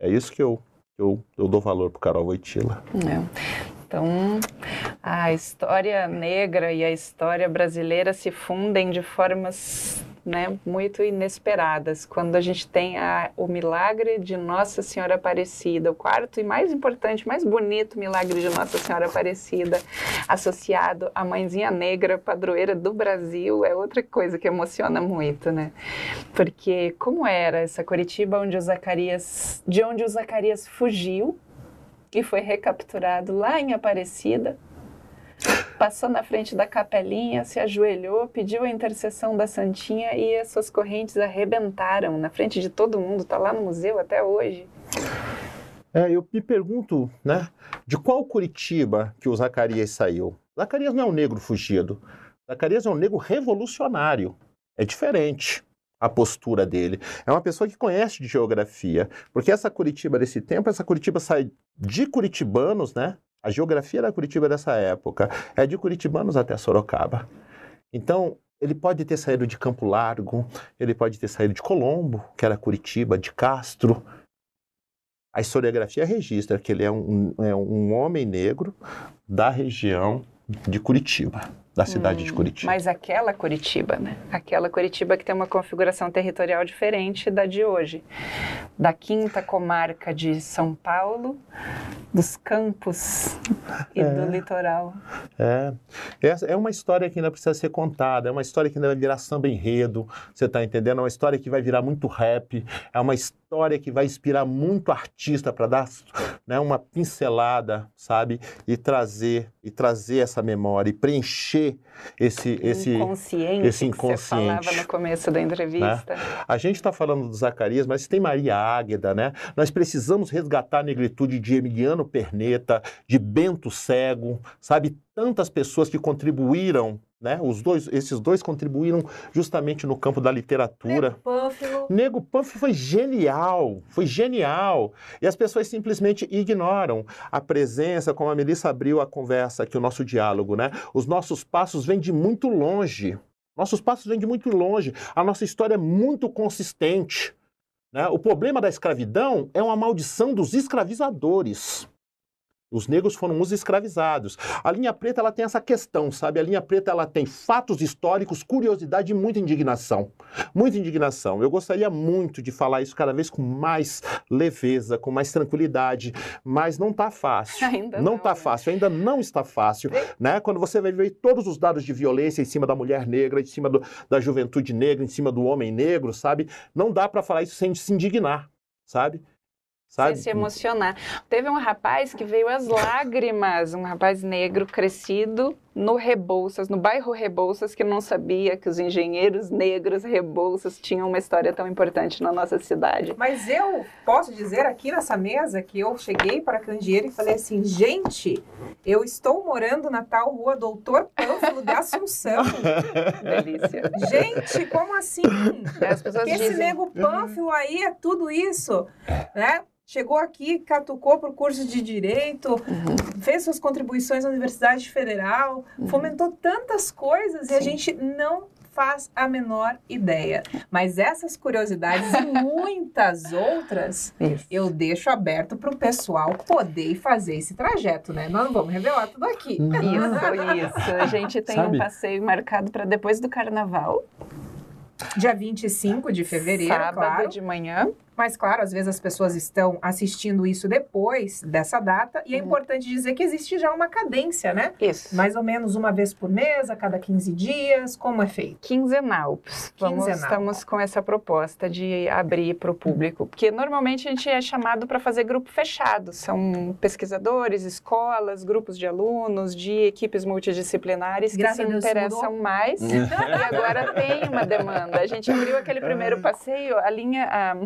É isso que eu, eu, eu dou valor para Carol Voitila. É. Então, a história negra e a história brasileira se fundem de formas né, muito inesperadas. Quando a gente tem a, o milagre de Nossa Senhora Aparecida, o quarto e mais importante, mais bonito milagre de Nossa Senhora Aparecida, associado à Mãezinha Negra, padroeira do Brasil, é outra coisa que emociona muito, né? Porque como era essa Curitiba onde o Zacarias, de onde o Zacarias fugiu e foi recapturado lá em Aparecida, passou na frente da capelinha, se ajoelhou, pediu a intercessão da Santinha e as suas correntes arrebentaram na frente de todo mundo, está lá no museu até hoje. É, eu me pergunto, né, de qual Curitiba que o Zacarias saiu? Zacarias não é um negro fugido. Zacarias é um negro revolucionário. É diferente a postura dele. É uma pessoa que conhece de geografia, porque essa Curitiba desse tempo, essa Curitiba sai de curitibanos, né? A geografia da Curitiba dessa época é de curitibanos até Sorocaba. Então, ele pode ter saído de Campo Largo, ele pode ter saído de Colombo, que era Curitiba, de Castro. A historiografia registra que ele é um, é um homem negro da região de Curitiba da cidade hum, de Curitiba. Mas aquela Curitiba, né? Aquela Curitiba que tem uma configuração territorial diferente da de hoje. Da quinta comarca de São Paulo, dos campos e é, do litoral. É. é uma história que ainda precisa ser contada, é uma história que ainda vai virar samba enredo, você está entendendo? É uma história que vai virar muito rap, é uma história que vai inspirar muito artista para dar né, uma pincelada, sabe? E trazer, e trazer essa memória e preencher preencher esse, esse inconsciente, esse inconsciente. Que você falava no começo da entrevista. Né? A gente está falando do Zacarias, mas tem Maria Águeda, né? Nós precisamos resgatar a negritude de Emiliano Perneta, de Bento Cego, sabe? Tantas pessoas que contribuíram né? Os dois, esses dois contribuíram justamente no campo da literatura. Nego Pânfilo. Nego Pânfilo foi genial, foi genial. E as pessoas simplesmente ignoram a presença, como a Melissa abriu a conversa aqui, o nosso diálogo, né? Os nossos passos vêm de muito longe. Nossos passos vêm de muito longe. A nossa história é muito consistente. Né? O problema da escravidão é uma maldição dos escravizadores. Os negros foram os escravizados. A linha preta ela tem essa questão, sabe? A linha preta ela tem fatos históricos, curiosidade e muita indignação. Muita indignação. Eu gostaria muito de falar isso cada vez com mais leveza, com mais tranquilidade, mas não está fácil. [LAUGHS] Ainda não está né? fácil, ainda não está fácil, né? Quando você vai ver todos os dados de violência em cima da mulher negra, em cima do, da juventude negra, em cima do homem negro, sabe? Não dá para falar isso sem se indignar, sabe? Sabe? Sem se emocionar. Teve um rapaz que veio às lágrimas, um rapaz negro crescido no Rebouças, no bairro Rebouças, que não sabia que os engenheiros negros Rebouças tinham uma história tão importante na nossa cidade. Mas eu posso dizer aqui nessa mesa que eu cheguei para Candeeiro e falei assim, gente, eu estou morando na tal rua Doutor Pânfilo de Assunção. [LAUGHS] Delícia. Gente, como assim? As pessoas que dizem... esse nego Pânfilo aí é tudo isso, né? Chegou aqui, catucou para o curso de Direito, uhum. fez suas contribuições na Universidade Federal, uhum. fomentou tantas coisas Sim. e a gente não faz a menor ideia. Mas essas curiosidades e [LAUGHS] muitas outras, Isso. eu deixo aberto para o pessoal poder fazer esse trajeto, né? Nós não vamos revelar tudo aqui. Isso, isso. [LAUGHS] A gente tem Sabe? um passeio marcado para depois do carnaval, Dia 25 de fevereiro, sábado claro. de manhã. Mas, claro, às vezes as pessoas estão assistindo isso depois dessa data, e é Uhum. importante dizer que existe já uma cadência, né? Isso. Mais ou menos uma vez por mês, a cada 15 dias, como é feito? Quinzenal. Vamos, Quinzenal. Estamos com essa proposta de abrir para o público, porque normalmente a gente é chamado para fazer grupo fechado. São pesquisadores, escolas, grupos de alunos, de equipes multidisciplinares Graças que se Deus interessam mais. [LAUGHS] e agora tem uma demanda. A gente abriu aquele primeiro passeio, a linha, a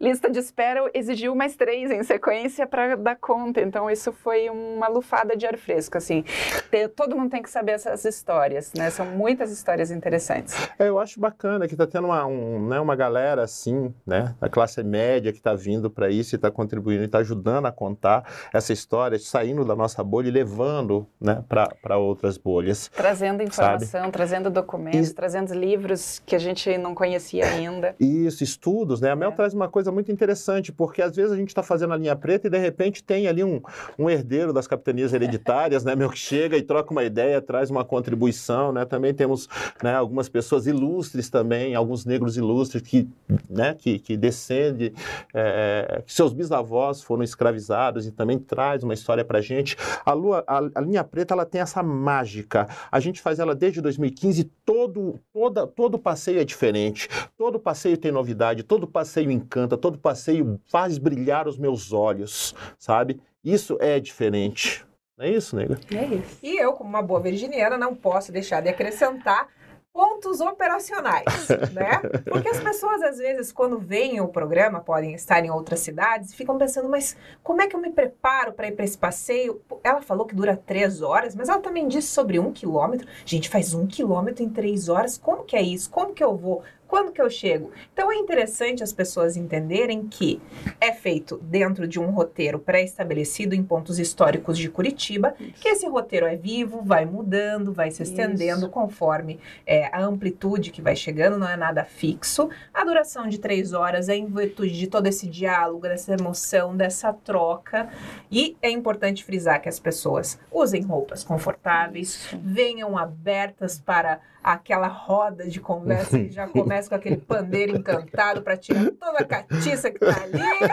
lista de espera exigiu mais três em sequência para dar conta. Então isso foi uma lufada de ar fresco, assim. Ter- todo mundo tem que saber essas histórias, né? São muitas histórias interessantes. É, eu acho bacana que está tendo uma, um, né, uma galera assim, né, da classe média que está vindo para isso e está contribuindo e está ajudando a contar essa história, saindo da nossa bolha e levando né, para outras bolhas. Trazendo informação, trazendo documentos, trazendo livros que a gente não conhecia ainda. Isso, estudos, né? A Mel É. traz uma coisa muito interessante, porque às vezes a gente está fazendo a linha preta e de repente tem ali um, um herdeiro das capitanias hereditárias, né, meu, que chega e troca uma ideia, traz uma contribuição, né? Também temos né, algumas pessoas ilustres também, alguns negros ilustres que, né, que, que descendem, é, que seus bisavós foram escravizados e também traz uma história pra gente. A, lua, a, a linha preta, ela tem essa mágica. A gente faz ela desde 2015, todo, toda, todo passeio é diferente. Todo passeio tem novidade, todo passeio encanta, todo passeio faz brilhar os meus olhos, sabe? Isso é diferente. Não é isso, nega? É isso. E eu, como uma boa virginiana, não posso deixar de acrescentar pontos operacionais, [LAUGHS] né? Porque as pessoas, às vezes, quando veem o programa, podem estar em outras cidades e ficam pensando, mas como é que eu me preparo para ir para esse passeio? Ela falou que dura três horas, mas ela também disse sobre um quilômetro. Gente, faz um quilômetro em três horas. Como que é isso? Como que eu vou? Quando que eu chego? Então é interessante as pessoas entenderem que é feito dentro de um roteiro pré-estabelecido em pontos históricos de Curitiba, que esse roteiro é vivo, vai mudando, vai se estendendo Isso. conforme é, a amplitude que vai chegando, não é nada fixo. A duração de três horas é em virtude de todo esse diálogo, dessa emoção, dessa troca. E é importante frisar que as pessoas usem roupas confortáveis, venham abertas para aquela roda de conversa que já começa com aquele pandeiro encantado para tirar toda a catiça que tá ali, né?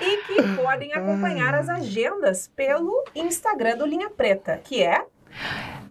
E que podem acompanhar as agendas pelo Instagram do Linha Preta, que é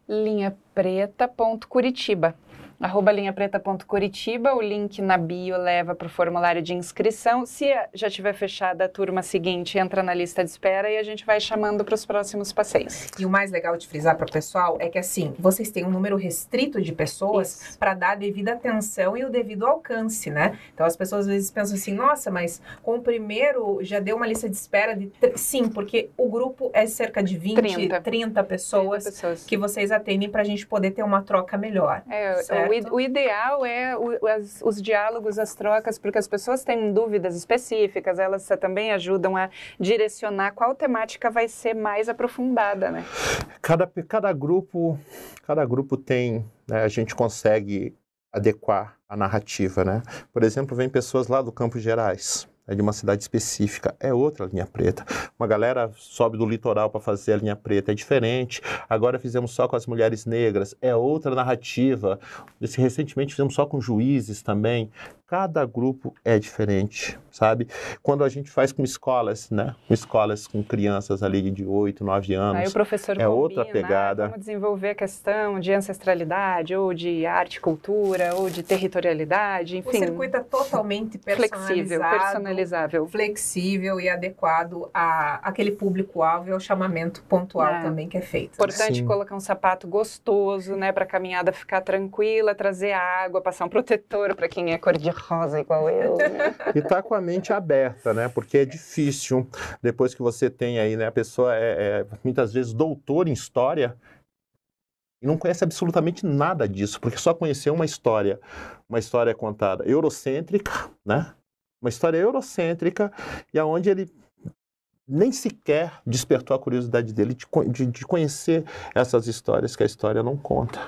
linhapreta.curitiba. Arroba linhapreta.curitiba, o link na bio leva para o formulário de inscrição. Se já tiver fechada a turma seguinte, entra na lista de espera e a gente vai chamando para os próximos passeios. E o mais legal de frisar para o pessoal é que assim, vocês têm um número restrito de pessoas para dar a devida atenção e o devido alcance, né? Então as pessoas às vezes pensam assim, nossa, mas com o primeiro já deu uma lista de espera de sim, porque o grupo é cerca de 20, 30, 30. pessoas pessoas. que vocês atendem para a gente poder ter uma troca melhor. É, Certo. o, ideal é o- as- os diálogos, as trocas, porque as pessoas têm dúvidas específicas, elas também ajudam a direcionar qual temática vai ser mais aprofundada, né? Cada, cada grupo, cada grupo tem, né, a gente consegue adequar a narrativa, né? Por exemplo, vem pessoas lá do Campos Gerais, é de uma cidade específica, é outra linha preta. Uma galera sobe do litoral para fazer a linha preta, é diferente. Agora fizemos só com as mulheres negras, é outra narrativa. Esse, recentemente fizemos só com juízes também. Cada grupo é diferente, sabe? Quando a gente faz com escolas, né? Com escolas com crianças ali de 8, 9 anos. Aí o professor é outra combina, ah, pegada. vamos desenvolver a questão de ancestralidade, ou de arte e cultura, ou de territorialidade, O enfim. circuito é totalmente flexível, personalizado, personalizável. flexível e adequado a aquele público-alvo e ao chamamento pontual É. também que é feito. Importante Sim. colocar um sapato gostoso, né, para a caminhada ficar tranquila, trazer água, passar um [LAUGHS] protetor para quem é cor de rosa igual eu. né? E tá com a mente aberta, né? Porque é difícil, depois que você tem aí, né? A pessoa é, é muitas vezes doutora em história e não conhece absolutamente nada disso, porque só conheceu uma história, uma história contada eurocêntrica, né? Uma história eurocêntrica e aonde ele nem sequer despertou a curiosidade dele de, de, de conhecer essas histórias que a história não conta.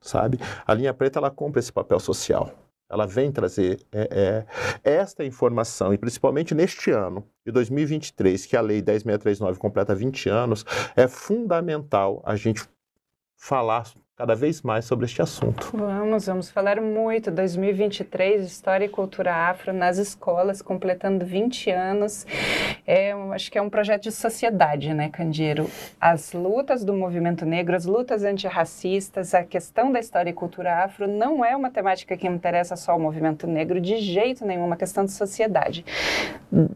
sabe? A linha preta ela cumpre esse papel social. Ela vem trazer é, é, esta informação, e principalmente neste ano de 2023, que a Lei 10.639 completa 20 anos, é fundamental a gente falar cada vez mais sobre este assunto. Vamos, vamos falar muito. 2023, História e Cultura Afro nas escolas, completando 20 anos. É, acho que é um projeto de sociedade, né, Candeiro? As lutas do movimento negro, as lutas antirracistas, a questão da história e cultura afro não é uma temática que interessa só ao movimento negro, de jeito nenhum, é uma questão de sociedade.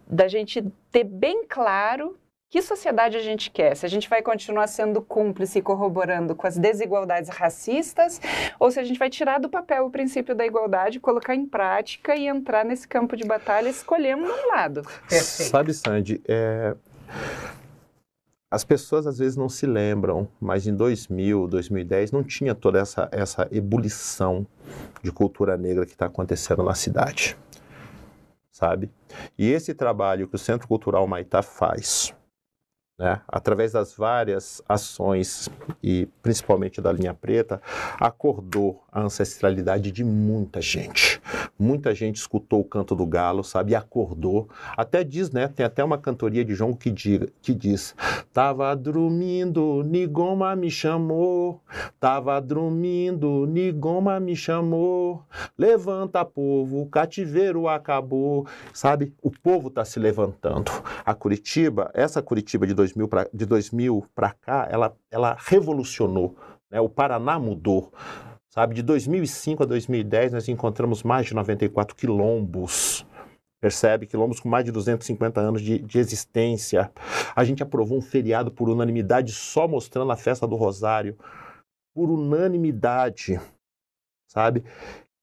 Da gente ter bem claro que sociedade a gente quer? Se a gente vai continuar sendo cúmplice e corroborando com as desigualdades racistas, ou se a gente vai tirar do papel o princípio da igualdade, colocar em prática e entrar nesse campo de batalha escolhendo um lado. Perfeito. Sabe, Sandy, é... As pessoas às vezes não se lembram, mas em 2000, 2010 não tinha toda essa, essa ebulição de cultura negra que está acontecendo na cidade, sabe? E esse trabalho que o Centro Cultural Maitá faz, né, através das várias ações e principalmente da linha preta, acordou a ancestralidade de muita gente. Muita gente escutou o canto do galo, sabe, e acordou. Até diz, né, tem até uma cantoria de João que, diga, que diz: Tava dormindo, Nigoma me chamou. Tava dormindo, Nigoma me chamou. Levanta, povo, o cativeiro acabou. Sabe, o povo está se levantando. A Curitiba, essa Curitiba de 2000 pra, de 2000 para cá, ela, ela revolucionou. Né? O Paraná mudou. Sabe, de 2005 a 2010 nós encontramos mais de 94 quilombos. Percebe? Quilombos com mais de 250 anos de, de existência. A gente aprovou um feriado por unanimidade só mostrando a festa do Rosário. Por unanimidade. Sabe?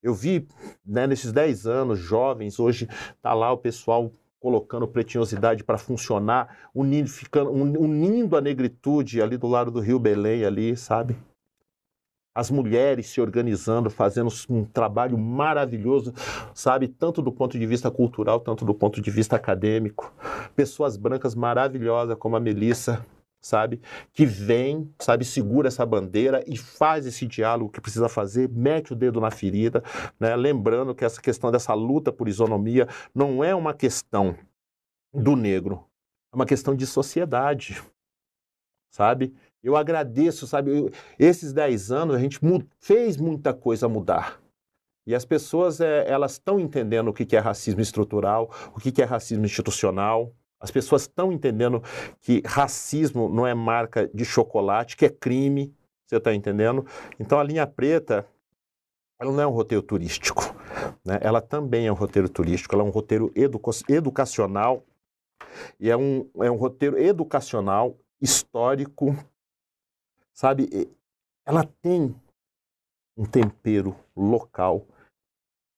Eu vi né, nesses 10 anos, jovens, hoje tá lá o pessoal colocando pretinhosidade para funcionar, unindo, ficando, unindo a negritude ali do lado do Rio Belém, ali, sabe? As mulheres se organizando, fazendo um trabalho maravilhoso, sabe? Tanto do ponto de vista cultural, tanto do ponto de vista acadêmico. Pessoas brancas maravilhosas, como a Melissa, sabe? Que vem, sabe, segura essa bandeira e faz esse diálogo que precisa fazer, mete o dedo na ferida, né? Lembrando que essa questão dessa luta por isonomia não é uma questão do negro, é uma questão de sociedade, sabe? Eu agradeço, sabe? Eu, esses 10 anos a gente fez muita coisa mudar. E as pessoas, é, elas estão entendendo o que é racismo estrutural, o que é racismo institucional, as pessoas estão entendendo que racismo não é marca de chocolate, que é crime, você está entendendo? Então a linha preta, ela não é um roteiro turístico, né? ela também é um roteiro turístico, ela é um roteiro educa educacional, e é um, é um roteiro educacional, histórico, sabe? Ela tem um tempero local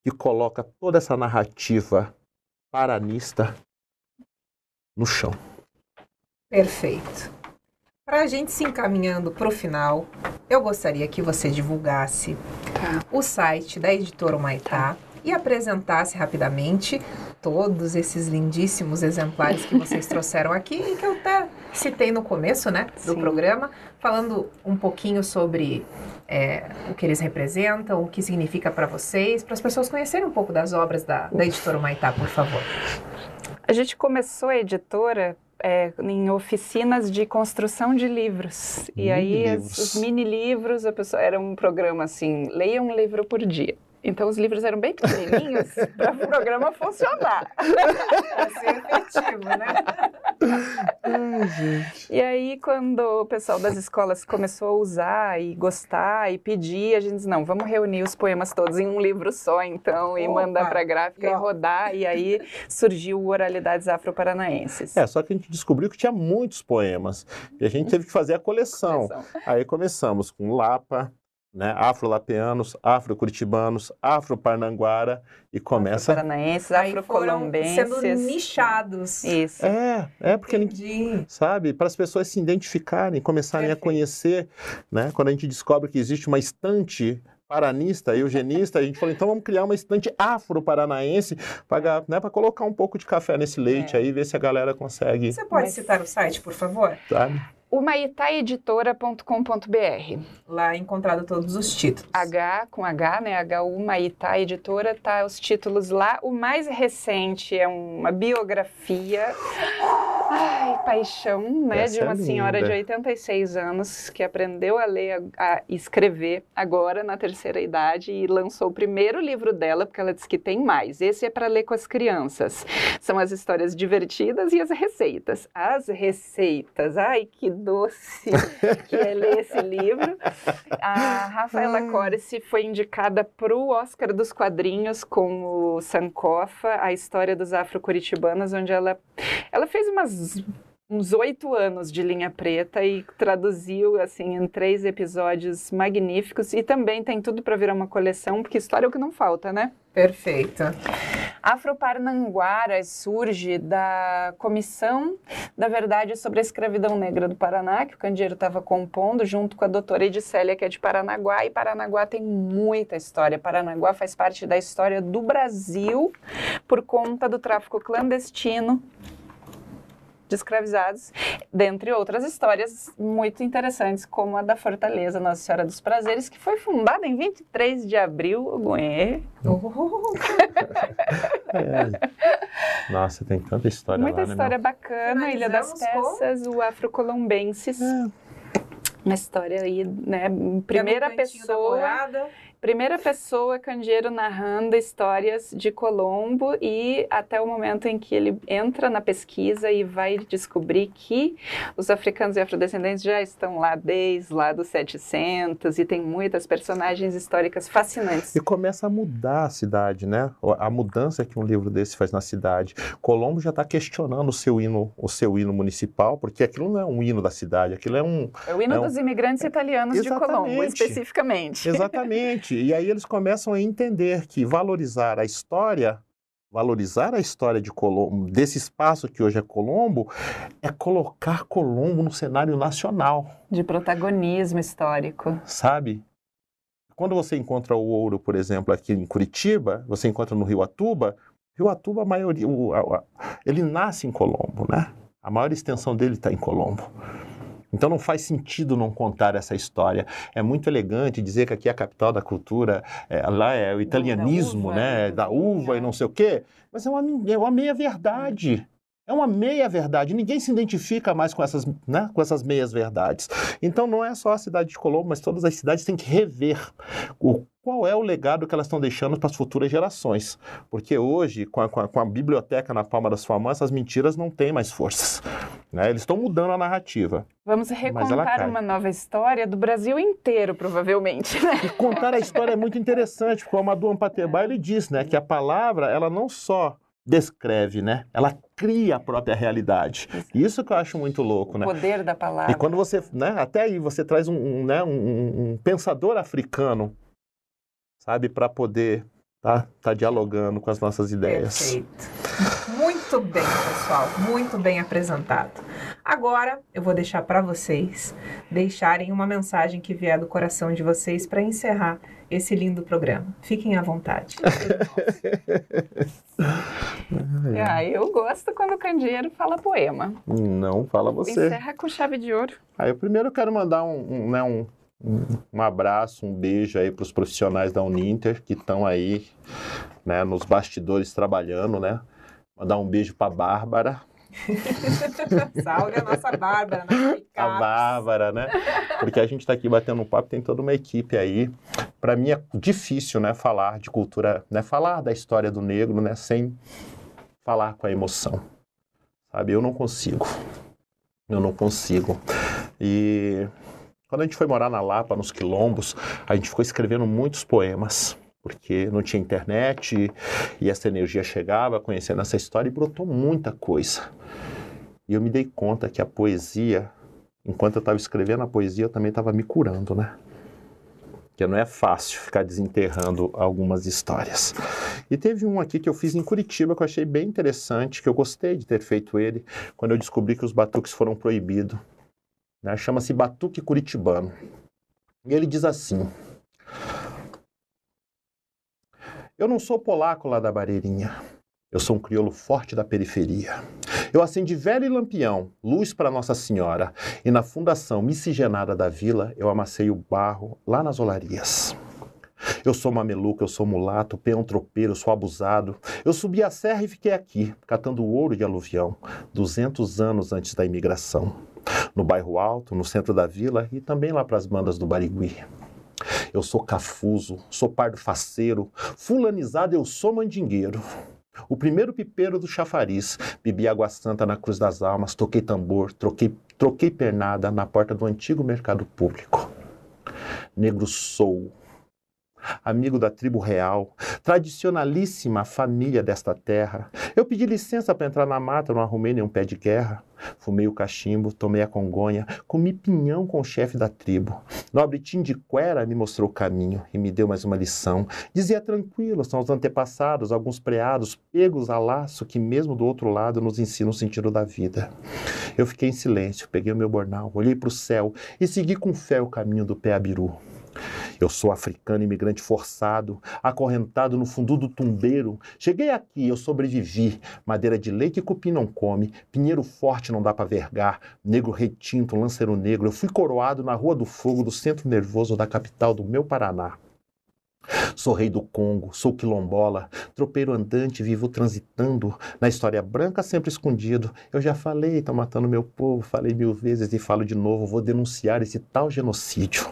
que coloca toda essa narrativa paranista no chão. Perfeito. Para a gente se encaminhando para o final, eu gostaria que você divulgasse tá. o site da editora Maitá tá. e apresentasse rapidamente todos esses lindíssimos exemplares que vocês [LAUGHS] trouxeram aqui e que eu até citei no começo né, do Sim. programa, falando um pouquinho sobre é, o que eles representam, o que significa para vocês, para as pessoas conhecerem um pouco das obras da, da editora Maitá, por favor. A gente começou a editora é, em oficinas de construção de livros. Mini e aí livros. os mini livros, a pessoa era um programa assim, leia um livro por dia. Então os livros eram bem pequenininhos [LAUGHS] para o programa funcionar. Para ser efetivo, né? Ai, e aí, quando o pessoal das escolas começou a usar e gostar e pedir, a gente disse, não, vamos reunir os poemas todos em um livro só, então, e Opa, mandar para a gráfica e rodar. E aí surgiu o Oralidades Afro-Paranaenses. É, só que a gente descobriu que tinha muitos poemas. E a gente teve que fazer a coleção. coleção. Aí começamos com Lapa, né? Afro-lapeanos, afro-curitibanos, afro-parnanguara e começa... Afro-paranaenses, afro-colombenses. sendo nichados. Isso. É, é porque, Entendi. sabe, para as pessoas se identificarem, começarem Perfeito. a conhecer, né? Quando a gente descobre que existe uma estante paranista, eugenista, a gente falou, então vamos criar uma estante afro-paranaense para né, colocar um pouco de café nesse leite é. aí, ver se a galera consegue... Você pode Mas... citar o site, por favor? Tá. humaitaeditora.com.br. Lá é encontrado todos os títulos. H com H, né? HU Maitá Editora, tá os títulos lá. O mais recente é uma biografia. Ai, paixão, né? Essa de uma é senhora de 86 anos que aprendeu a ler, a, a escrever agora na terceira idade e lançou o primeiro livro dela, porque ela disse que tem mais. Esse é para ler com as crianças. São as histórias divertidas e as receitas. As receitas, ai que doce [LAUGHS] que é ler esse livro. A Rafaela Corsi foi indicada para o Oscar dos Quadrinhos com o Sankofa, a história dos afro-curitibanos, onde ela, ela fez umas uns oito anos de linha preta e traduziu assim em três episódios magníficos e também tem tudo para virar uma coleção porque história é o que não falta, né? Perfeito. Afro-Parnanguara surge da Comissão da Verdade sobre a Escravidão Negra do Paraná, que o Candeeiro estava compondo, junto com a doutora Edicélia, que é de Paranaguá, e Paranaguá tem muita história. Paranaguá faz parte da história do Brasil por conta do tráfico clandestino de escravizados, dentre outras histórias muito interessantes, como a da Fortaleza Nossa Senhora dos Prazeres, que foi fundada em 23 de abril, Oh, É. [LAUGHS] Nossa, tem tanta história Muita lá, né, história bacana, Ilha das Finalizamos com- Peças, o Afrocolombenses. meu? Uma história aí, né? em Primeira pessoa. Primeira pessoa, Candeeiro narrando histórias de Colombo e até o momento em que ele entra na pesquisa e vai descobrir que os africanos e afrodescendentes já estão lá desde lá dos 700 e tem muitas personagens históricas fascinantes. E começa a mudar a cidade, né? A mudança que um livro desse faz na cidade. Colombo já está questionando o seu hino, o seu hino municipal, porque aquilo não é um hino da cidade, aquilo é um É o hino Não. dos imigrantes italianos de Colombo, especificamente. Exatamente. E aí eles começam a entender que valorizar a história, valorizar a história de Colombo, desse espaço que hoje é Colombo, é colocar Colombo no cenário nacional, De protagonismo histórico. sabe? Quando você encontra o ouro, por exemplo, aqui em Curitiba, você encontra no Rio Atuba, Rio Atuba, a maioria, o- a- a- ele nasce em Colombo, né? A maior extensão dele está em Colombo. Então não faz sentido não contar essa história. É muito elegante dizer que aqui é a capital da cultura, é, lá é o italianismo, uva, né? do Da vinho. uva e não sei o quê. Mas é uma, é uma meia-verdade. É uma meia-verdade. Ninguém se identifica mais com essas, né, com essas meias-verdades. Então não é só a cidade de Colombo, mas todas as cidades têm que rever o, qual é o legado que elas estão deixando para as futuras gerações. Porque hoje, com a, com a- com a biblioteca na palma da sua mão, essas mentiras não têm mais forças. né? Eles estão mudando a narrativa. Vamos recontar uma nova história do Brasil inteiro, provavelmente, né? E contar a história é muito interessante, porque o Amadou Ampateba, ele diz né, que a palavra, ela não só descreve, né? Ela cria a própria realidade. Isso que eu acho muito louco, O né? poder da palavra. E quando você, né, até aí você traz um, um, né, um- um pensador africano, sabe, para poder tá, tá dialogando com as nossas ideias. Perfeito. Muito bem, pessoal. Muito bem apresentado. Agora eu vou deixar para vocês deixarem uma mensagem que vier do coração de vocês para encerrar esse lindo programa. Fiquem à vontade. [LAUGHS] Ah, eu gosto quando o candeeiro fala poema. Não fala você. Encerra com chave de ouro. Aí eu primeiro quero mandar um, um, né, um, um, um abraço, um beijo aí para os profissionais da Uninter que estão aí, né, nos bastidores trabalhando, né? Mandar um beijo para Bárbara, [LAUGHS] Salve a nossa Bárbara, nossa [LAUGHS] a. Bárbara, né? Porque a gente está aqui batendo um papo, tem toda uma equipe aí. Para mim é difícil, né, falar de cultura, né, falar da história do negro, né, sem falar com a emoção. Sabe? Eu não consigo. Eu não consigo. E quando a gente foi morar na Lapa, nos quilombos, a gente ficou escrevendo muitos poemas. Porque não tinha internet e essa energia chegava, conhecendo essa história e brotou muita coisa. E eu me dei conta que a poesia, enquanto eu estava escrevendo a poesia, eu também estava me curando, né? Porque não é fácil ficar desenterrando algumas histórias. E teve um aqui que eu fiz em Curitiba que eu achei bem interessante, que eu gostei de ter feito ele, quando eu descobri que os batuques foram proibidos. Né? Chama-se Batuque Curitibano. E ele diz assim: Eu não sou polaco lá da Barreirinha. Eu sou um crioulo forte da periferia. Eu acendi vela e lampião, luz para Nossa Senhora, e na fundação miscigenada da vila eu amassei o barro lá nas olarias. Eu sou mameluco, eu sou mulato, peão tropeiro, sou abusado. Eu subi a serra e fiquei aqui, catando ouro de aluvião, 200 anos antes da imigração. No bairro alto, no centro da vila e também lá para as bandas do Barigui. Eu sou cafuso, sou pardo faceiro, fulanizado eu sou mandingueiro. O primeiro pipeiro do chafariz, bebi água santa na Cruz das Almas, toquei tambor, troquei, troquei pernada na porta do antigo mercado público. Negro sou, amigo da tribo real, tradicionalíssima família desta terra. Eu pedi licença para entrar na mata, não arrumei nenhum pé de guerra. Fumei o cachimbo, tomei a congonha, comi pinhão com o chefe da tribo. Nobre Tim de Quera me mostrou o caminho e me deu mais uma lição. Dizia tranquilo, são os antepassados, alguns preados, pegos a laço que mesmo do outro lado nos ensinam o sentido da vida. Eu fiquei em silêncio, peguei o meu bornal, olhei para o céu e segui com fé o caminho do pé abiru. Eu sou africano imigrante forçado, acorrentado no fundo do tumbeiro. Cheguei aqui, eu sobrevivi. Madeira de lei que cupim não come, pinheiro forte não dá para vergar, negro retinto, lanceiro negro. Eu fui coroado na Rua do Fogo do centro nervoso da capital do meu Paraná. Sou rei do Congo, sou quilombola, tropeiro andante, vivo transitando, na história branca sempre escondido. Eu já falei, tá matando meu povo, falei mil vezes e falo de novo, vou denunciar esse tal genocídio.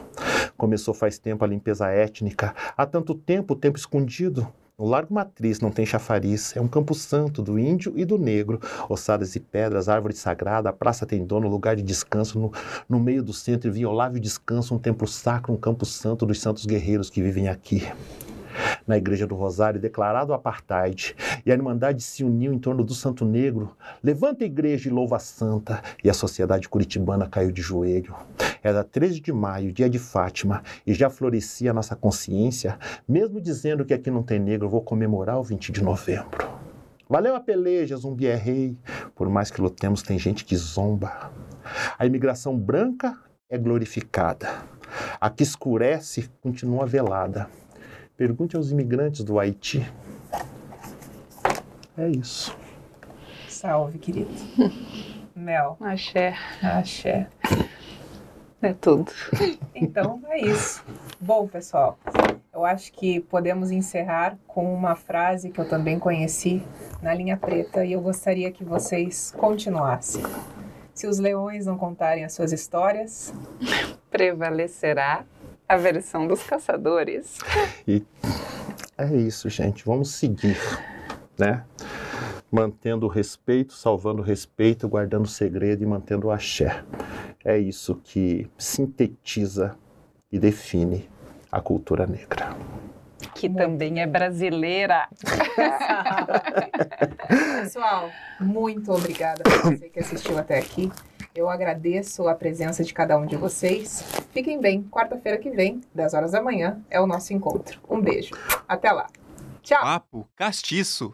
Começou faz tempo a limpeza étnica, há tanto tempo, tempo escondido. O Largo Matriz não tem chafariz, é um campo santo do índio e do negro. Ossadas e pedras, árvore sagrada, a praça tem dono, lugar de descanso no, no meio do centro, inviolável descanso, um templo sacro, um campo santo dos santos guerreiros que vivem aqui na Igreja do Rosário, declarado apartheid, e a Irmandade se uniu em torno do Santo Negro. Levanta a igreja e louva a santa, e a sociedade curitibana caiu de joelho. Era 13 de maio, dia de Fátima, e já florescia a nossa consciência, mesmo dizendo que aqui não tem negro, vou comemorar o 20 de novembro. Valeu a peleja, zumbi é rei. Por mais que lutemos, tem gente que zomba. A imigração branca é glorificada. A que escurece continua velada. Pergunte aos imigrantes do Haiti. É isso. Salve, querido. [LAUGHS] Mel. Axé. Axé. É tudo. Então é isso. Bom, pessoal, eu acho que podemos encerrar com uma frase que eu também conheci na linha preta e eu gostaria que vocês continuassem. Se os leões não contarem as suas histórias, prevalecerá a versão dos caçadores. E é isso, gente. Vamos seguir, né? Mantendo o respeito, salvando o respeito, guardando o segredo e mantendo o axé. É isso que sintetiza e define a cultura negra. Que muito. também é brasileira. [LAUGHS] Pessoal, muito obrigada por você que assistiu até aqui. Eu agradeço a presença de cada um de vocês. Fiquem bem. Quarta-feira que vem, 10 horas da manhã, é o nosso encontro. Um beijo. Até lá. Tchau. Papo Castiço.